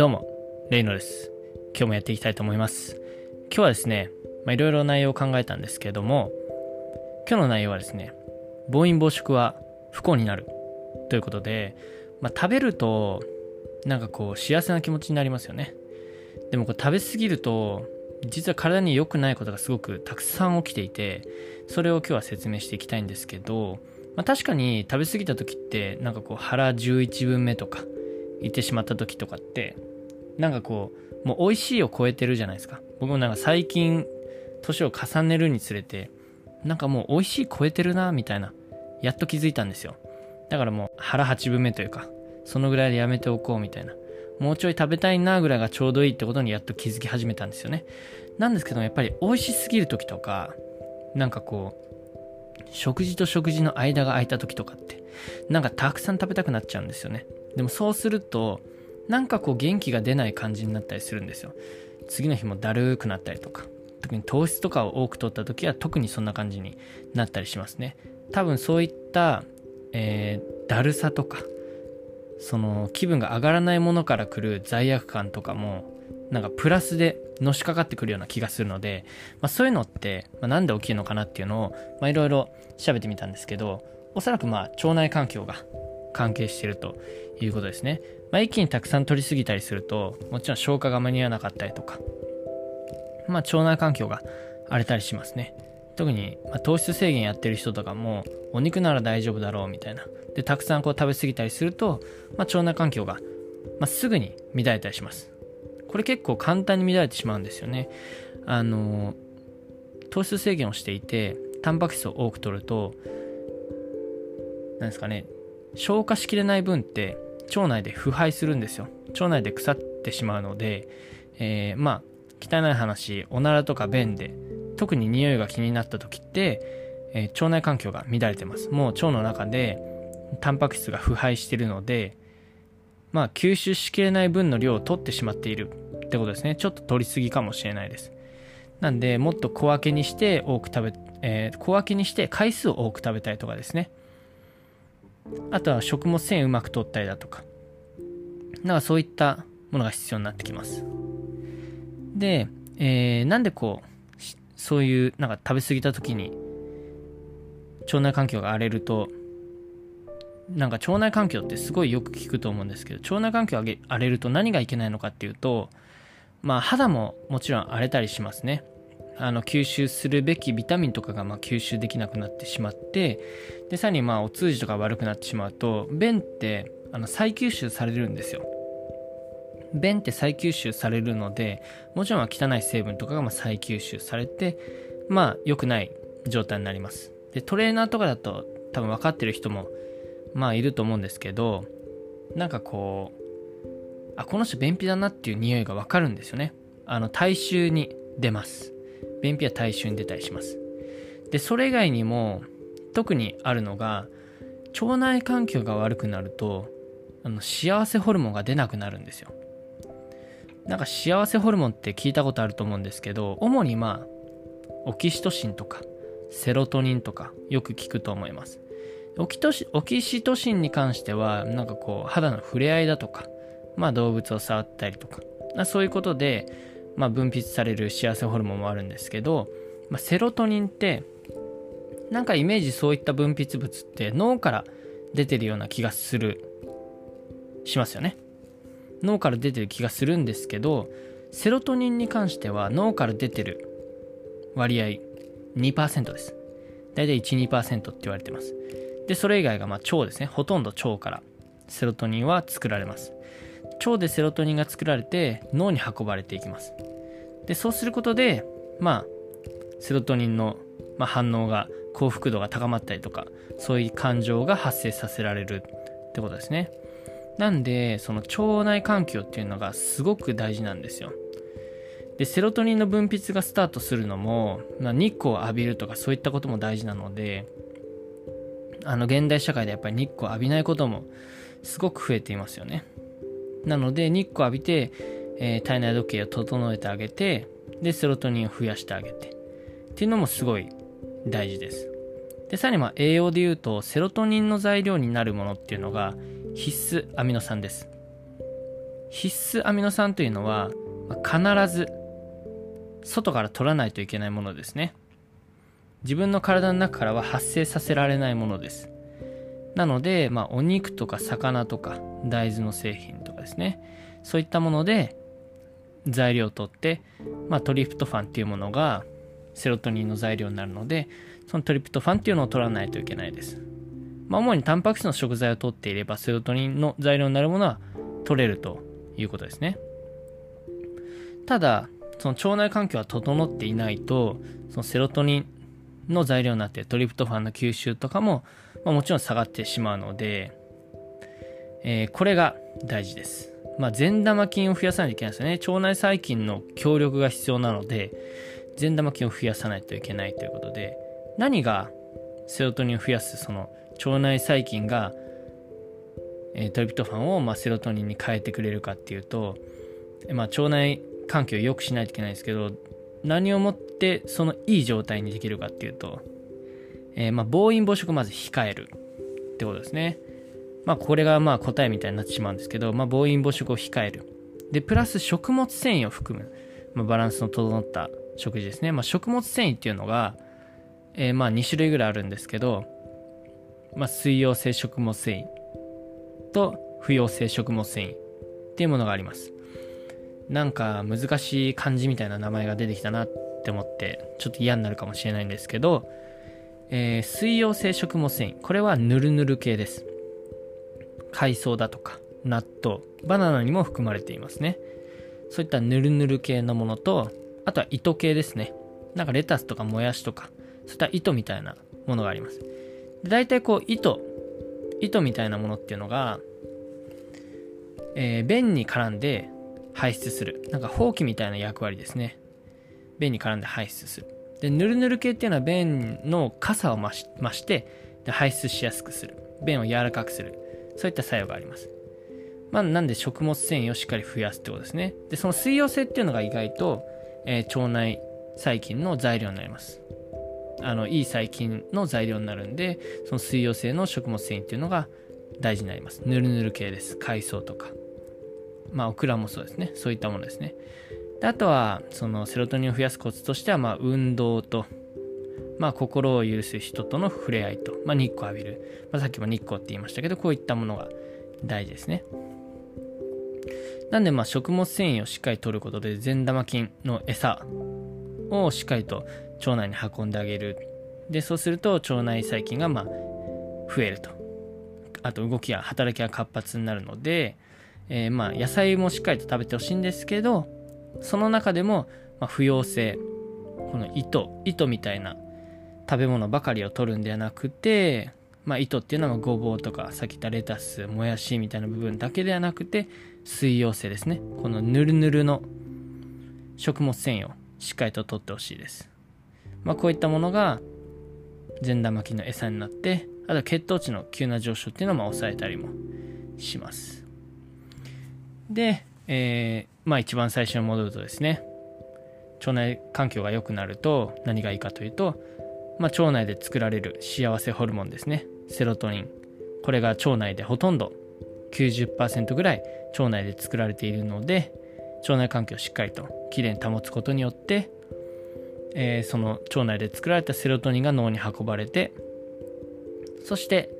どうも、レイノです。今日もやっていきたいと思います。今日はですね、まあ、いろいろ内容を考えたんですけれども、今日の内容はですね、暴飲暴食は不幸になるということで、まあ、食べると、なんかこう、幸せな気持ちになりますよね。でもこれ食べ過ぎると、実は体に良くないことがすごくたくさん起きていて、それを今日は説明していきたいんですけど、まあ、確かに食べ過ぎた時って、なんかこう腹11分目とか、行ってしまった時とかってなんかこうもう美味しいを超えてるじゃないですか。僕もなんか最近年を重ねるにつれてなんかもう美味しい超えてるなみたいなやっと気づいたんですよ。だからもう腹8分目というかそのぐらいでやめておこうみたいな。もうちょい食べたいなぐらいがちょうどいいってことにやっと気づき始めたんですよね。なんですけどやっぱり美味しすぎる時とかなんかこう食事と食事の間が空いた時とかってなんかたくさん食べたくなっちゃうんですよね。でもそうするとなんかこう元気が出ない感じになったりするんですよ。次の日もだるくなったりとか。特に糖質とかを多く取った時は特にそんな感じになったりしますね。多分そういった、えー、だるさとかその気分が上がらないものから来る罪悪感とかもなんかプラスでのしかかってくるような気がするので、まあ、そういうのって、まあ、なんで起きるのかなっていうのをいろいろ調べてみたんですけどおそらくまあ腸内環境が関係してるということですね。まあ、一気にたくさん取りすぎたりすると、もちろん消化が間に合わなかったりとか、まあ、腸内環境が荒れたりしますね。特に、ま、糖質制限やってる人とかも、お肉なら大丈夫だろうみたいな。で、たくさんこう食べ過ぎたりすると、まあ、腸内環境が、まあ、すぐに乱れたりします。これ結構簡単に乱れてしまうんですよね。あの、糖質制限をしていて、タンパク質を多く取ると、なんですかね、消化しきれない分って腸内で腐敗するんですよ。腸内で腐ってしまうので、えー、まあ汚い話おならとか便で特に匂いが気になった時って、えー、腸内環境が乱れてます。もう腸の中でタンパク質が腐敗してるのでまあ吸収しきれない分の量を取ってしまっているってことですね。ちょっと取りすぎかもしれないです。なんでもっと小分けにして多く食べ、えー、小分けにして回数を多く食べたいとかですね。あとは食物繊維うまく取ったりだとか、なんかそういったものが必要になってきます。で、えー、なんでこう、そういうなんか食べ過ぎた時に腸内環境が荒れると、なんか腸内環境ってすごいよく聞くと思うんですけど、腸内環境が荒れると何がいけないのかっていうと、まあ肌ももちろん荒れたりしますね。あの吸収するべきビタミンとかがま吸収できなくなってしまってでさらにまあお通じとか悪くなってしまうと便ってあの再吸収されるんですよ。便って再吸収されるのでもちろん汚い成分とかがま再吸収されてまあ良くない状態になります。でトレーナーとかだと多分分かってる人もまあいると思うんですけどなんかこうあこの人便秘だなっていう匂いが分かるんですよね。あの体臭に出ます。便秘は体臭に出たりします。で、それ以外にも特にあるのが腸内環境が悪くなるとあの幸せホルモンが出なくなるんですよ。なんか幸せホルモンって聞いたことあると思うんですけど主にまあオキシトシンとかセロトニンとかよく聞くと思います。オキトシオキシトシンに関してはなんかこう肌の触れ合いだとかまあ動物を触ったりとかそういうことでまあ、分泌される幸せホルモンもあるんですけど、まあ、セロトニンってなんかイメージそういった分泌物って脳から出てるような気がするしますよね。脳から出てる気がするんですけどセロトニンに関しては脳から出てる割合2%です。大体12%って言われてます。でそれ以外がまあ腸ですね。ほとんど腸からセロトニンは作られます。腸でセロトニンが作られて脳に運ばれていきます。でそうすることでまあセロトニンの、ま、反応が幸福度が高まったりとかそういう感情が発生させられるってことですね。なんでその腸内環境っていうのがすごく大事なんですよ。でセロトニンの分泌がスタートするのも、まあ、日光を浴びるとかそういったことも大事なのであの現代社会でやっぱり日光を浴びないこともすごく増えていますよね。なので日光浴びて、えー、体内時計を整えてあげてでセロトニンを増やしてあげてっていうのもすごい大事です。でさらにまあ栄養で言うとセロトニンの材料になるものっていうのが必須アミノ酸です。必須アミノ酸というのは、ま、必ず外から取らないといけないものですね。自分の体の中からは発生させられないものです。なので、まあ、お肉とか魚とか大豆の製品とかですね。そういったもので材料を取って、まあ、トリプトファンっていうものがセロトニンの材料になるのでそのトリプトファンっていうのを取らないといけないです、まあ、主にタンパク質の食材を取っていればセロトニンの材料になるものは取れるということですねただその腸内環境が整っていないとそのセロトニンの材料になってトリプトファンの吸収とかも、まあ、もちろん下がってしまうので、えー、これが大事です。まあ、善玉菌を増やさないといけないですよね。腸内細菌の協力が必要なので、善玉菌を増やさないといけないということで、何がセロトニンを増やすその腸内細菌が、えー、トリプトファンを、まあ、セロトニンに変えてくれるかっていうと、まあ、腸内環境を良くしないといけないですけど何をもってそのいい状態にできるかっていうと、えー、まあ暴飲暴食をまず控えるってことですね。まあこれがまあ答えみたいになってしまうんですけど、まあ暴飲暴食を控える。で、プラス食物繊維を含む、まあ、バランスの整った食事ですね。まあ食物繊維っていうのが、えー、まあ2種類ぐらいあるんですけど、まあ水溶性食物繊維と不溶性食物繊維っていうものがあります。なんか難しい漢字みたいな名前が出てきたなって思ってちょっと嫌になるかもしれないんですけど、えー、水溶性食物繊維。これはヌルヌル系です。海藻だとか納豆バナナにも含まれていますね。そういったヌルヌル系のものとあとは糸系ですね。なんかレタスとかもやしとかそういった糸みたいなものがあります。で大体こう糸糸みたいなものっていうのが、えー、便に絡んで排出する。なんかほうきみたいな役割ですね。便に絡んで排出する。で、ぬるぬる系っていうのは便の傘を増し増してで排出しやすくする。便を柔らかくする。そういった作用があります。まあ、なんで食物繊維をしっかり増やすってことですね。で、その水溶性っていうのが意外と、えー、腸内細菌の材料になります。あの、いい細菌の材料になるんで、その水溶性の食物繊維っていうのが大事になります。ぬるぬる系です。海藻とか。まあ、オクラもそうですね。そういったものですね。であとは、そのセロトニンを増やすコツとしては、まあ、運動と、まあ、心を許す人との触れ合いと、まあ、日光浴びる。まあ、さっきも日光って言いましたけど、こういったものが大事ですね。なんで、まあ、食物繊維をしっかりとることで、善玉菌の餌をしっかりと腸内に運んであげる。で、そうすると腸内細菌が、まあ、増えると。あと、動きや働きが活発になるので、えー、まあ野菜もしっかりと食べてほしいんですけどその中でも、ま、不溶性この糸糸みたいな食べ物ばかりを取るんではなくて、まあ、糸っていうのはごぼうとかさっき言ったレタスもやしみたいな部分だけではなくて水溶性ですねこのぬるぬるの食物繊維をしっかりと取ってほしいです、まあ、こういったものが善玉菌の餌になってあと血糖値の急な上昇っていうのも抑えたりもしますで、えー、まあ一番最初に戻るとですね、腸内環境が良くなると何がいいかというと、まあ、腸内で作られる幸せホルモンですね、セロトニン。これが腸内でほとんど90%ぐらい腸内で作られているので、腸内環境をしっかりときれいに保つことによって、えー、その腸内で作られたセロトニンが脳に運ばれて、そして、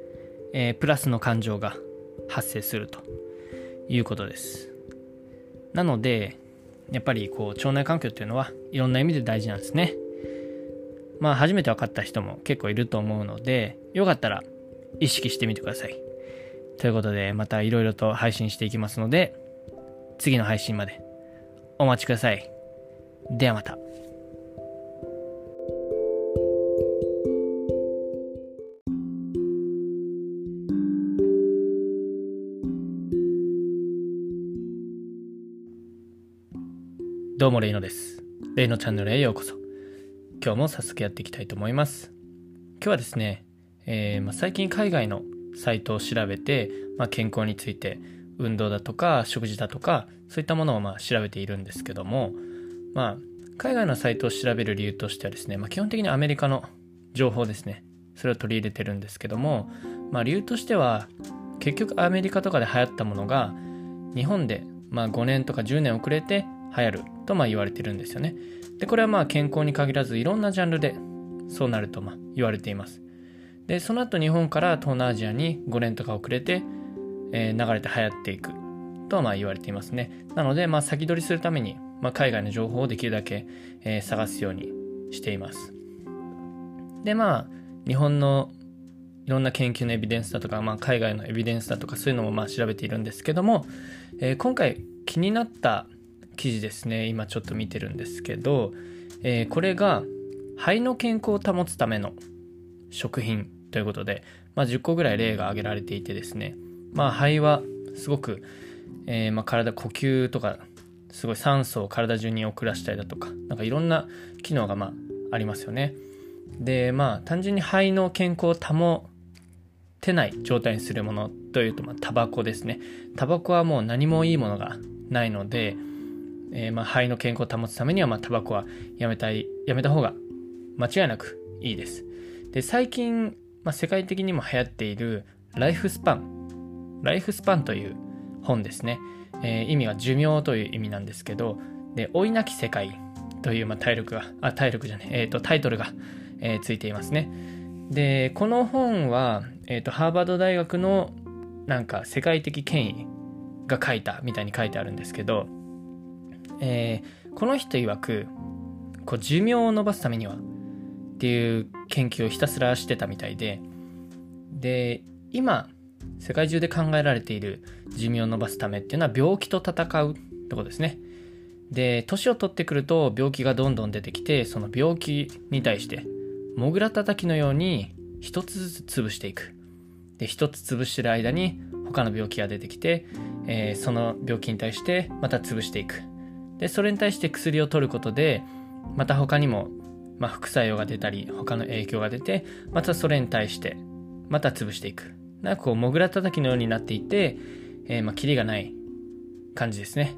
えー、プラスの感情が発生するということです。なので、やっぱりこう腸内環境っていうのはいろんな意味で大事なんですね。まあ初めて分かった人も結構いると思うので、よかったら意識してみてください。ということで、またいろいろと配信していきますので、次の配信までお待ちください。ではまた。どうも、レイノです。レイノチャンネルへようこそ。今日も早速やっていきたいと思います。今日はですね、えー、まあ、最近海外のサイトを調べて、まあ、健康について、運動だとか食事だとか、そういったものをまあ調べているんですけども、まあ、海外のサイトを調べる理由としてはですね、まあ、基本的にアメリカの情報ですね、それを取り入れてるんですけども、まあ、理由としては、結局アメリカとかで流行ったものが、日本でまあ、5年とか10年遅れて流行るとまあ言われてるんですよね。でこれはまあ健康に限らずいろんなジャンルでそうなるとまあ言われています。でその後日本から東南アジアに5年とか遅れて、えー、流れて流行っていくとはまあ言われていますね。なのでまあ先取りするために、まあ、海外の情報をできるだけ、え、探すようにしています。でまあ日本のいろんな研究のエビデンスだとか、まあ、海外のエビデンスだとかそういうのもまあ調べているんですけども、えー、今回気になった記事ですね。今ちょっと見てるんですけど、えー、これが肺の健康を保つための食品ということで、まあ、10個ぐらい例が挙げられていてですね、まあ、肺はすごく、えー、まあ体呼吸とかすごい酸素を体中に送らせたりだとかなんかいろんな機能がまあありますよね。でまあ単純に肺の健康を保てない状態にするものというと、まあ、タバコですね。タバコはもう何もいいものがないので、えー、まあ肺の健康を保つためには、まあ、タバコはやめたい、やめた方が間違いなくいいです。で、最近、まあ、世界的にも流行っているライフスパン。ライフスパンという本ですね。えー、意味は寿命という意味なんですけど、で、老いなき世界という、まあ、体力が、あ、体力じゃねえ、ー、と、タイトルが、えー、ついていますね。で、この本は、えっ、ー、と、ハーバード大学のなんか世界的権威が書いたみたいに書いてあるんですけど、えー、この人曰く、こう寿命を延ばすためにはっていう研究をひたすらしてたみたいで、で、今、世界中で考えられている寿命を延ばすためっていうのは病気と戦うってことですね。で、年を取ってくると病気がどんどん出てきて、その病気に対してモグラ叩きのように一つずつ潰していく。で、一つ潰してる間に他の病気が出てきて、えー、その病気に対してまた潰していく。で、それに対して薬を取ることで、また他にも、まあ、副作用が出たり、他の影響が出て、またそれに対して、また潰していく。なんかこう、モグラ叩きのようになっていて、えー、まあ、キリがない感じですね。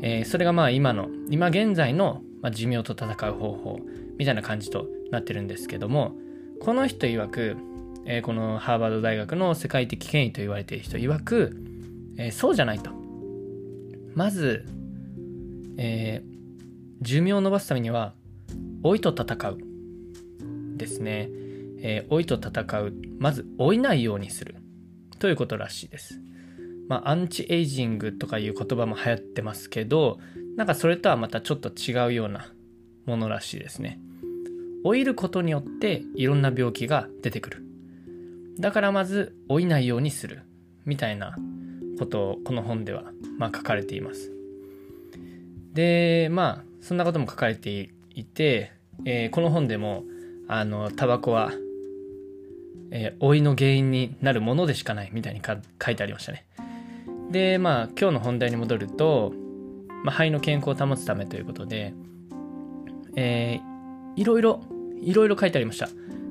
えー、それがまあ今の、今現在の、ま、寿命と戦う方法みたいな感じとなってるんですけどもこの人曰く、えー、このハーバード大学の世界的権威と言われている人曰く、えー、そうじゃないとまず、えー、寿命を延ばすためには老いと戦うですね、えー、老いと戦うまず老いないようにするということらしいですまあアンチエイジングとかいう言葉も流行ってますけどなんかそれとはまたちょっと違うようなものらしいですね老いることによっていろんな病気が出てくる。だからまず老いないようにする。みたいなことをこの本では、ま、書かれています。で、まあ、そんなことも書かれていて、えー、この本でも、あの、タバコは、えー、老いの原因になるものでしかないみたいに書いてありましたね。で、まあ、今日の本題に戻ると、まあ、肺の健康を保つためということで、えー、いろいろいろいろ書いてありました。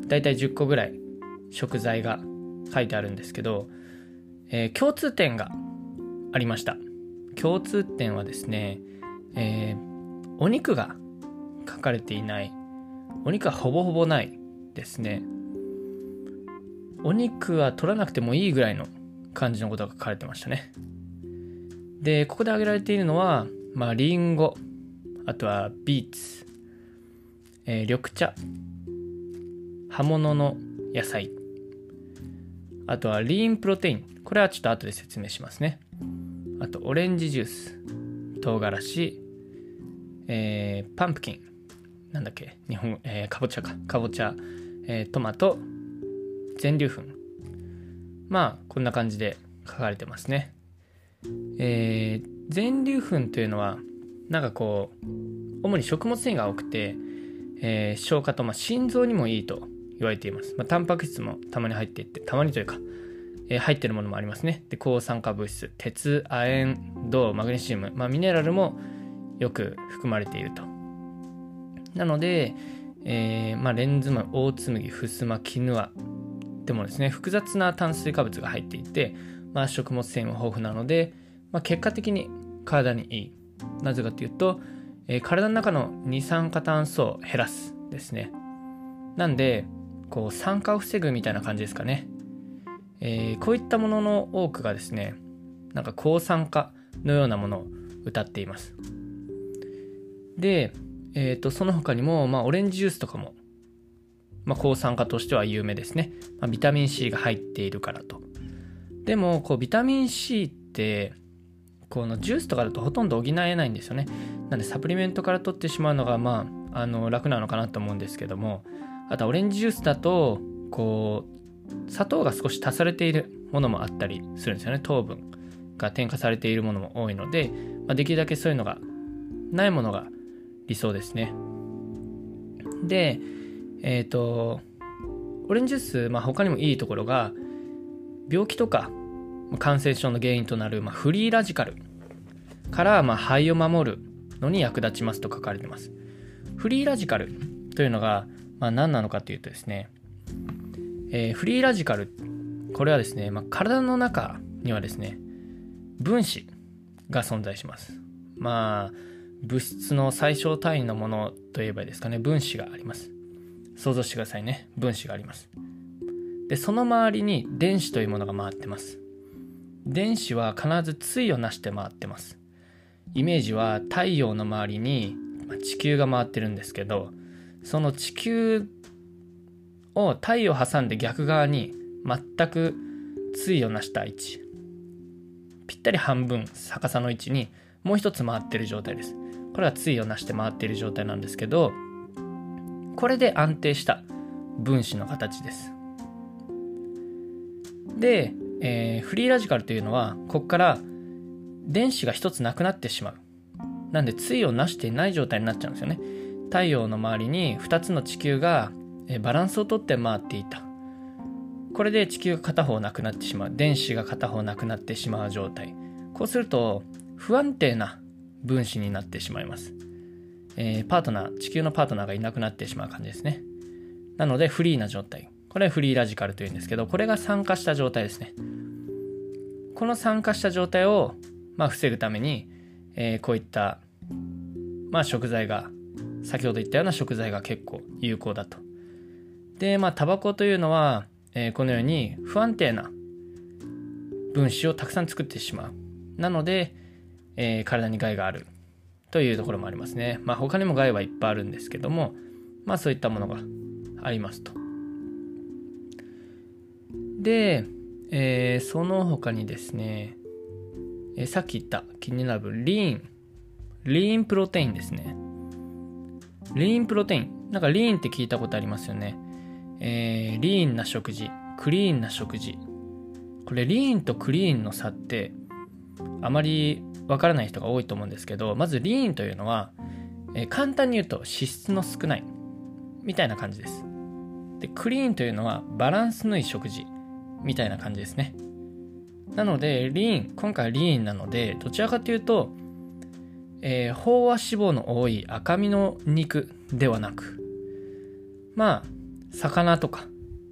だいたい10個ぐらい食材が書いてあるんですけど、えー、共通点がありました。共通点はですね、えー、お肉が書かれていない。お肉はほぼほぼないですね。お肉は取らなくてもいいぐらいの感じのことが書かれてましたね。で、ここで挙げられているのは、まあ、リンゴ、あとはビーツ、えー、緑茶、葉物の野菜、あとはリーンプロテイン。これはちょっと後で説明しますね。あと、オレンジジュース、唐辛子、えー、パンプキン、なんだっけ、日本、えー、かぼちゃか、かぼちゃ、えー、トマト、全粒粉。まあ、こんな感じで書かれてますね。えー、全粒粉というのは、なんかこう、主に食物繊維が多くて、えー、消化と、まあ、心臓にもいいと言われています。まあ、タンパク質もたまに入っていって、たまにというか、えー、入ってるものもありますね。で、抗酸化物質、鉄、亜鉛、銅、マグネシウム、まあ、ミネラルもよく含まれていると。なので、えー、まあ、レンズ豆、オーツ麦、ふすま、キヌアでもですね、複雑な炭水化物が入っていて、まあ、食物繊維も豊富なので、まあ、結果的に体にいい。なぜかというと、えー、体の中の二酸化炭素を減らすですね。なんで、こう酸化を防ぐみたいな感じですかね。えー、こういったものの多くがですね、なんか抗酸化、のようなものを歌っていますで、えーと、その他にも、まあ、オレンジジュースとかも、まあ、抗酸化としては有名ですね、まあ、ビタミン C が入っているからと。でもこうビタミン C ってこのジュースとかだとほとんど補えないんですよね。なんでサプリメントから取ってしまうのがまああの楽なのかなと思うんですけども。あとオレンジジュースだとこう砂糖が少し足されているものもあったりするんですよね。糖分が添加されているものも多いので、まあ、できるだけそういうのがないものが理想ですね。でえっ、ー、とオレンジジュース、まあ、他にもいいところが病気とか感染症の原因となる、まあ、フリーラジカルから、まあ、肺を守るのに役立ちますと書かれてます。フリーラジカルというのが、まあ、何なのかというとですね、えー、フリーラジカルこれはですね、まあ、体の中にはですね分子が存在します。まあ物質の最小単位のものといえばいいですかね。分子があります。想像してくださいね。分子があります。でその周りに電子というものが回ってます。電子は必ず対をなして回ってます。イメージは太陽の周りに地球が回ってるんですけどその地球を太陽を挟んで逆側に全く対をなした位置。ぴったり半分逆さの位置にもう一つ回ってる状態です。これは対をなして回っている状態なんですけどこれで安定した分子の形です。で、えー、フリーラジカルというのはここから電子が一つなくなってしまう。なんで対をなしていない状態になっちゃうんですよね。太陽の周りに2つの地球がバランスをとって回っていた。これで地球が片方なくなってしまう。電子が片方なくなってしまう状態。こうすると不安定な分子になってしまいます、えー、パートナー地球のパートナーがいなくなってしまう感じですね。なのでフリーな状態。これはフリーラジカルというんですけどこれが酸化した状態ですね。この酸化した状態を、まあ、防ぐために、えー、こういった、まあ、食材が先ほど言ったような食材が結構有効だと。でまあタバコというのはえー、このように不安定な分子をたくさん作ってしまう。なので、えー、体に害があるというところもありますね。まあ他にも害はいっぱいあるんですけども、まあそういったものがありますと。で、えー、その他にですね、えー、さっき言った気になるリーン、リーンプロテインですね。リーンプロテイン。なんかリーンって聞いたことありますよね。えー、リーンな食事、クリーンな食事。これ、リーンとクリーンの差って、あまりわからない人が多いと思うんですけど、まずリーンというのは、え、簡単に言うと脂質の少ない、みたいな感じです。で、クリーンというのはバランスのいい食事、みたいな感じですね。なので、リーン、今回リーンなので、どちらかというと、えー、飽和脂肪の多い赤身の肉ではなく、まあ、魚とか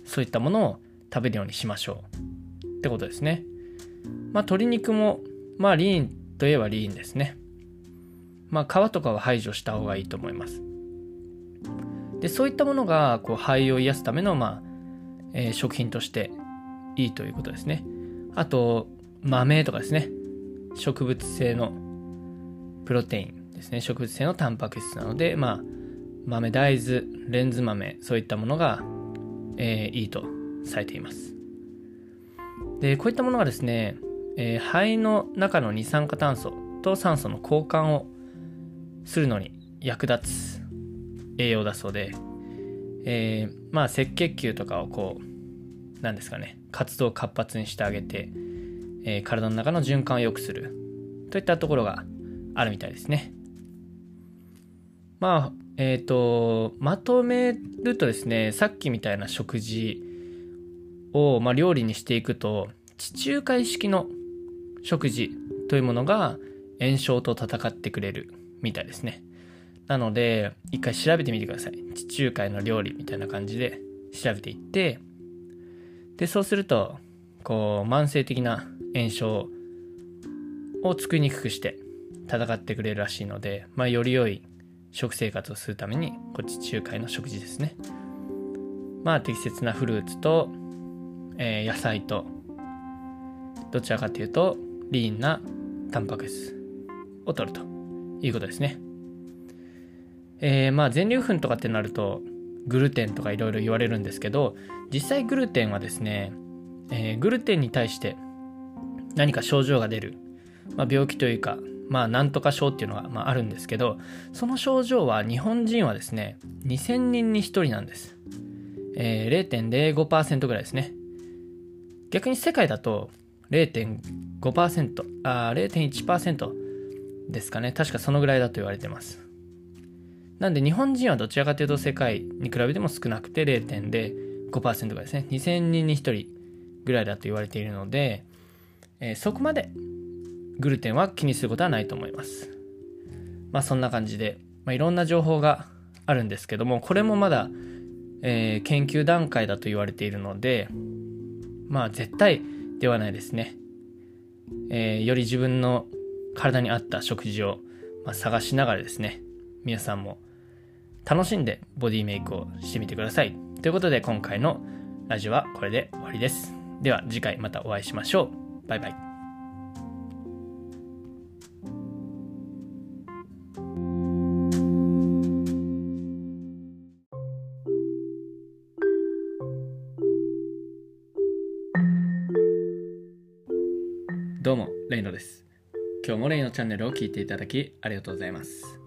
そういったものを食べるようにしましょうってことですね。まあ鶏肉もまあリーンといえばリーンですね。まあ皮とかは排除した方がいいと思います。でそういったものがこう肺を癒すためのまあ、えー、食品としていいということですね。あと豆とかですね。植物性のプロテインですね。植物性のタンパク質なのでまあ豆大豆レンズ豆そういったものが、えー、いいとされていますでこういったものがですね、えー、肺の中の二酸化炭素と酸素の交換をするのに役立つ栄養だそうで、えー、まあ赤血球とかをこうなんですかね活動を活発にしてあげて、えー、体の中の循環を良くするといったところがあるみたいですね。まあえっ、ー、と、まとめるとですね、さっきみたいな食事を、まあ、料理にしていくと、地中海式の食事というものが炎症と戦ってくれるみたいですね。なので、一回調べてみてください。地中海の料理みたいな感じで調べていって、で、そうすると、こう、慢性的な炎症を作りにくくして戦ってくれるらしいので、まあ、より良い食生活をするためにこっち中海の食事ですねまあ適切なフルーツと、えー、野菜とどちらかというとリーンなタンパク質を取るということですね。えー、まあ全粒粉とかってなるとグルテンとかいろいろ言われるんですけど実際グルテンはですね、えー、グルテンに対して何か症状が出る、まあ、病気というかまあなんとか症っていうのが、まあ、あるんですけどその症状は日本人はですね2000人に1人なんです、えー、0.05%ぐらいですね逆に世界だと0.5%あ0.1%ですかね確かそのぐらいだと言われてますなんで日本人はどちらかというと世界に比べても少なくて0.05%ぐらいですね。2000人に1人ぐらいだと言われているので、えー、そこまでグルテンは気にすることはないと思います。まあそんな感じで、まあ、いろんな情報があるんですけども、これもまだ、えー、研究段階だと言われているので、まあ絶対ではないですね。えー、より自分の体に合った食事を、まあ、探しながらですね、皆さんも楽しんでボディメイクをしてみてください。ということで今回のラジオはこれで終わりです。では次回またお会いしましょう。バイバイ。どうも、レイノです。今日もレイのチャンネルを聞いていただきありがとうございます。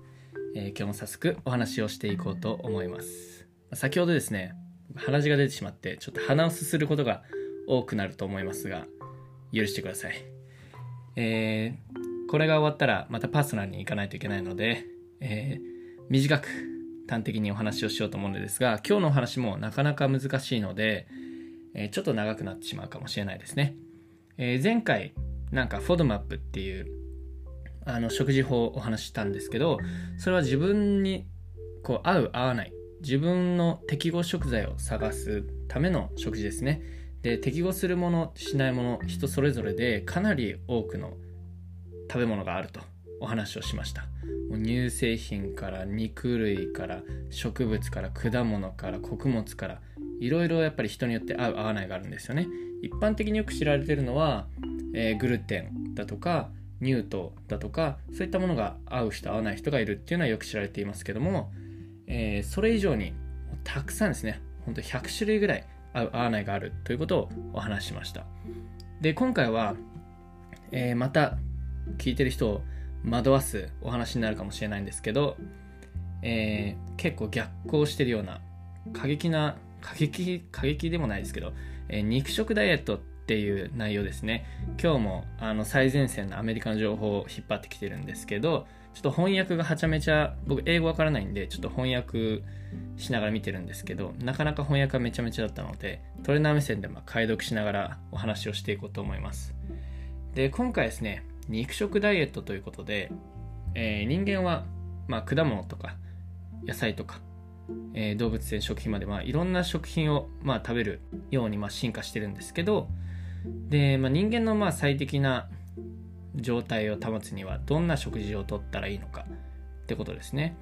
えー、今日も早速お話をしていこうと思います。先ほどですね、鼻血が出てしまって、ちょっと鼻をすすることが多くなると思いますが、許してください。えー、これが終わったらまたパーソナルに行かないといけないので、えー、短く端的にお話をしようと思うのですが、今日のお話もなかなか難しいので、え、ちょっと長くなってしまうかもしれないですね。え、前回、なんかフォドマップっていうあの食事法をお話ししたんですけどそれは自分にこう合う合わない。自分の適合食材を探すための食事ですね。で適合するものしないもの人それぞれでかなり多くの食べ物があるとお話をしました。もう乳製品から肉類から植物から果物から穀物からいろいろやっぱり人によって合う合わないがあるんですよね。一般的によく知られてるのは、えー、グルテンだとかニュートだとかそういったものが合う人合わない人がいるっていうのはよく知られていますけども、えー、それ以上にたくさんですね本当100種類ぐらい合う合わないがあるということをお話ししました。で今回は、えー、また聞いてる人を惑わすお話になるかもしれないんですけど、えー、結構逆行してるような過激な過激過激でもないですけど、えー、肉食ダイエットっていう内容ですね。今日もあの最前線のアメリカの情報を引っ張ってきてるんですけどちょっと翻訳がはちゃめちゃ僕英語わからないんでちょっと翻訳しながら見てるんですけどなかなか翻訳がめちゃめちゃだったのでトレーナー目線でま解読しながらお話をしていこうと思います。で今回ですね肉食ダイエットということで、えー、人間は、まあ、果物とか野菜とかえー、動物性食品まで、まあ、いろんな食品を、まあ、食べるように、まあ、進化してるんですけど、で、まあ、人間のまあ最適な状態を保つにはどんな食事をとったらいいのかってことですね。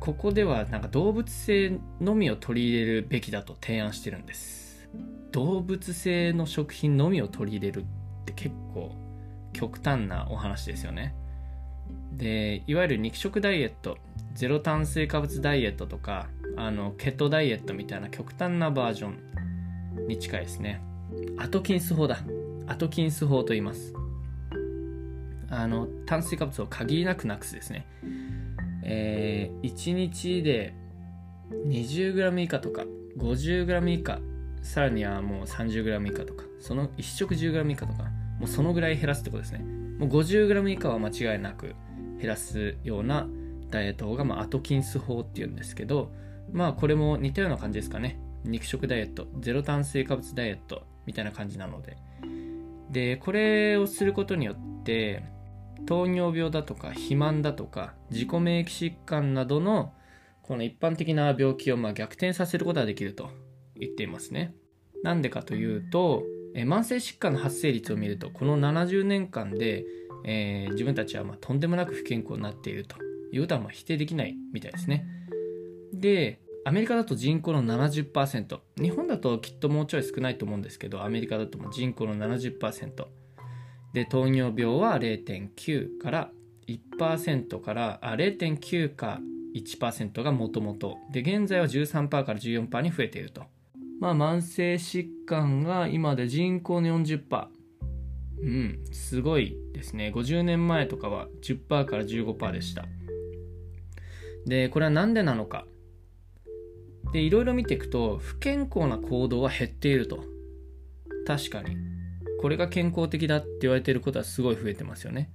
ここではなんか動物性のみを取り入れるべきだと提案してるんです。動物性の食品のみを取り入れるって結構極端なお話ですよね。で、いわゆる肉食ダイエット、ゼロ炭水化物ダイエットとか、あの、ケトダイエットみたいな極端なバージョンに近いですね。アトキンス法だ。アトキンス法と言います。あの、炭水化物を限りなくなくすですね。えー、1日で 20g 以下とか 50g 以下さらにはもう 30g 以下とかその1食 10g 以下とかもうそのぐらい減らすってことですねもう 50g 以下は間違いなく減らすようなダイエット法が、まあ、アトキンス法っていうんですけどまあこれも似たような感じですかね肉食ダイエットゼロ炭水化物ダイエットみたいな感じなので。で、これをすることによって、糖尿病だとか肥満だとか自己免疫疾患などのこの一般的な病気をま逆転させることができると言っていますね。なんでかというと、慢性疾患の発生率を見るとこの70年間で、えー、自分たちはまとんでもなく不健康になっているということはま否定できないみたいですね。で、アメリカだと人口の70%日本だときっともうちょい少ないと思うんですけどアメリカだとも人口の70%で糖尿病は0.9から1%からあ0.9か1%がもともとで現在は13%から14%に増えていると。まあ慢性疾患が今で人口の40%うんすごいですね。50年前とかは10%から15%でした。でこれは何でなのか。でいろいろ見ていくと不健康な行動は減っていると。確かに。これが健康的だって言われてることはすごい増えてますよね。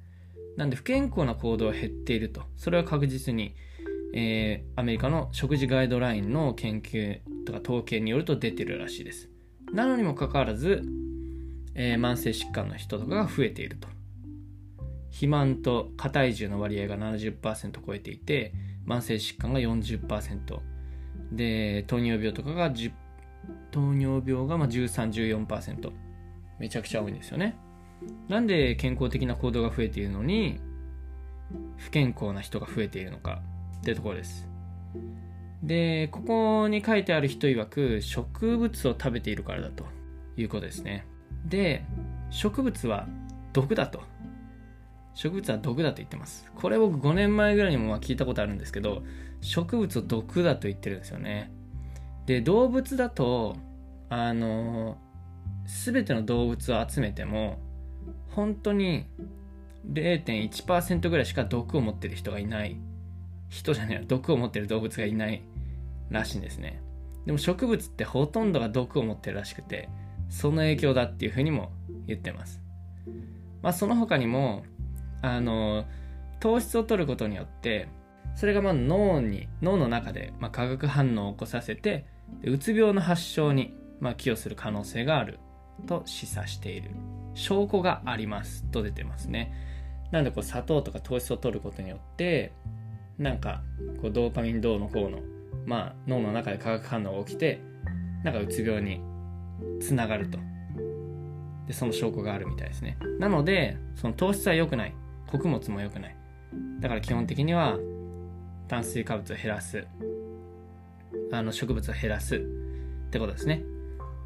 なんで不健康な行動は減っていると。それは確実に、えー、アメリカの食事ガイドラインの研究とか統計によると出てるらしいです。なのにもかかわらず、えー、慢性疾患の人とかが増えていると。肥満と過体重の割合が70%超えていて慢性疾患が40%で糖尿病とかが10糖尿病が1314%めちゃくちゃ多いんですよね。なんで健康的な行動が増えているのに不健康な人が増えているのかってところです。でここに書いてある人曰く植物を食べているからだということですね。で植物は毒だと。植物は毒だと言ってます。これ僕5年前ぐらいにも聞いたことあるんですけど植物を毒だと言ってるんですよね。で動物だとあの全ての動物を集めても本当に0.1%ぐらいしか毒を持ってる人がいない。人じゃない毒を持ってる動物がいないらしいんですね。でも植物ってほとんどが毒を持ってるらしくてその影響だっていうふうにも言ってます。まあその他にもあの糖質を取ることによってそれがまあ脳に脳の中でまあ化学反応を起こさせてうつ病の発症にまあ寄与する可能性があると示唆している。証拠がありますと出てますね。なんでこう砂糖とか糖質を取ることによってなんかこうドーパミン銅の方のまあ脳の中で化学反応が起きてなんかうつ病につながると。でその証拠があるみたいですね。なのでその糖質は良くない。穀物も良くない。だから基本的には炭水化物を減らす。あの植物を減らす。ってことですね。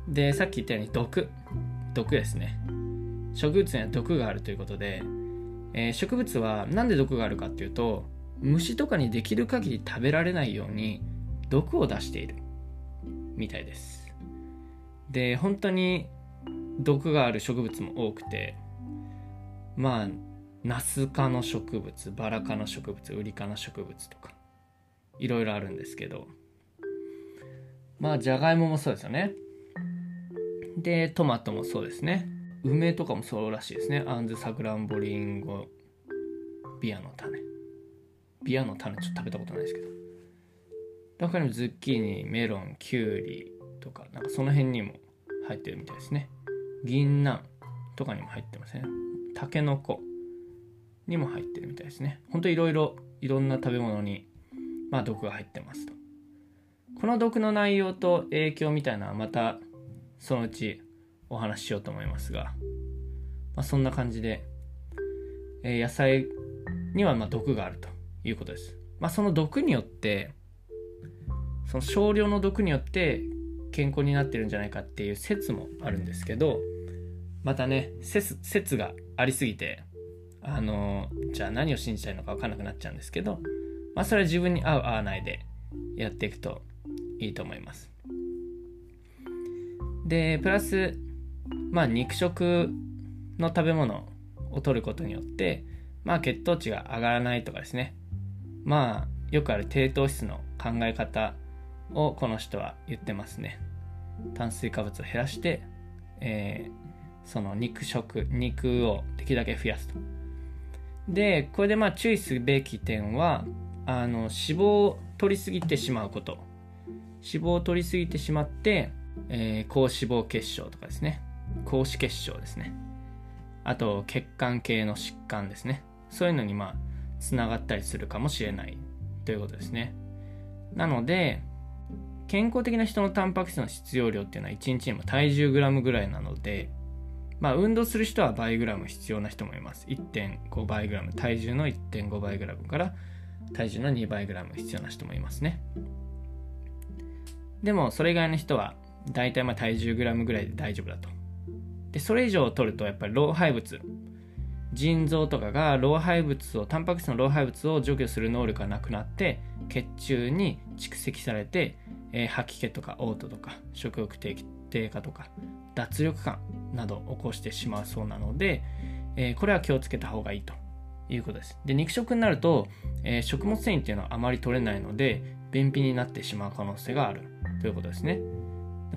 でさっき言ったように毒。毒ですね。植物には毒があるということで、えー、植物は何で毒があるかっていうと虫とかにできる限り食べられないように毒を出している。みたいです。で本当に毒がある植物も多くてまあナス科の植物バラ科の植物ウリ科の植物とかいろいろあるんですけど。まあじゃがいももそうですよね。でトマトもそうですね。梅とかもそうらしいですね。アンズサクランボリンゴビアの種。ビアの種ちょっと食べたことないですけど。他にもズッキーニメロンキュウリとかなんかその辺にも入ってるみたいですね。銀杏とかにも入ってますね。タケノコ。にも入ってるみたいですね。ほんといろいろいろんな食べ物に、まあ、毒が入ってますと。この毒の内容と影響みたいなのはまたそのうちお話ししようと思いますが、まあ、そんな感じで、えー、野菜にはま毒があるということです。まあ、その毒によってその少量の毒によって健康になってるんじゃないかっていう説もあるんですけどまたね説説がありすぎてあのじゃあ何を信じたいのか分かんなくなっちゃうんですけど、まあ、それは自分に合う合わないでやっていくといいと思います。でプラスまあ肉食の食べ物を取ることによってまあ血糖値が上がらないとかですね。まあよくある低糖質の考え方をこの人は言ってますね。炭水化物を減らして、えー、その肉食肉をできるだけ増やすと。で、これでまあ注意すべき点は、あの、脂肪を取りすぎてしまうこと。脂肪を取りすぎてしまって、えー、高脂肪血症とかですね。高脂血症ですね。あと、血管系の疾患ですね。そういうのにまあ、つながったりするかもしれないということですね。なので、健康的な人のタンパク質の必要量っていうのは1日にも体重グラムぐらいなので、まあ、運動する人は倍グラム必要な人もいます。1.5倍グラム、体重の1.5倍グラムから体重の2倍グラム必要な人もいますね。でも、それ以外の人は、だいたいま体重グラムぐらいで大丈夫だと。で、それ以上取ると、やっぱり老廃物、腎臓とかが老廃物をタンパク質の老廃物を除去する能力がなくなって血中に蓄積されて、えー、吐き気とか嘔吐とか食欲低下とか脱力感など起こしてしまうそうなので、えー、これは気をつけた方がいいということです。で肉食になると、えー、食物繊維っていうのはあまり取れないので便秘になってしまう可能性があるということですね。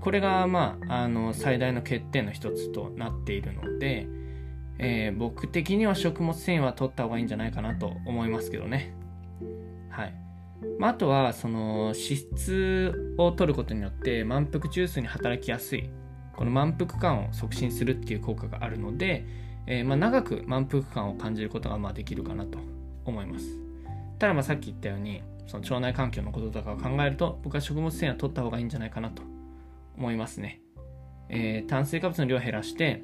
これが、まあ、あの最大の欠点の一つとなっているので、えー、僕的には食物繊維は取った方がいいんじゃないかなと思いますけどね。はい。まあ、あとは、その脂質を取ることによって満腹中枢に働きやすい、この満腹感を促進するっていう効果があるので、えー、まあ長く満腹感を感じることがまあできるかなと思います。ただまあさっき言ったように、その腸内環境のこととかを考えると、僕は食物繊維は取った方がいいんじゃないかなと思いますね。えー、炭水化物の量を減らして、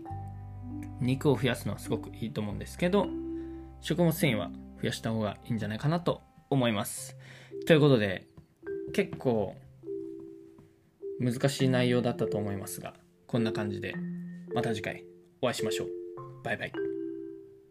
肉を増やすのはすごくいいと思うんですけど、食物繊維は増やした方がいいんじゃないかなと思います。ということで、結構難しい内容だったと思いますが、こんな感じでまた次回お会いしましょう。バイバイ。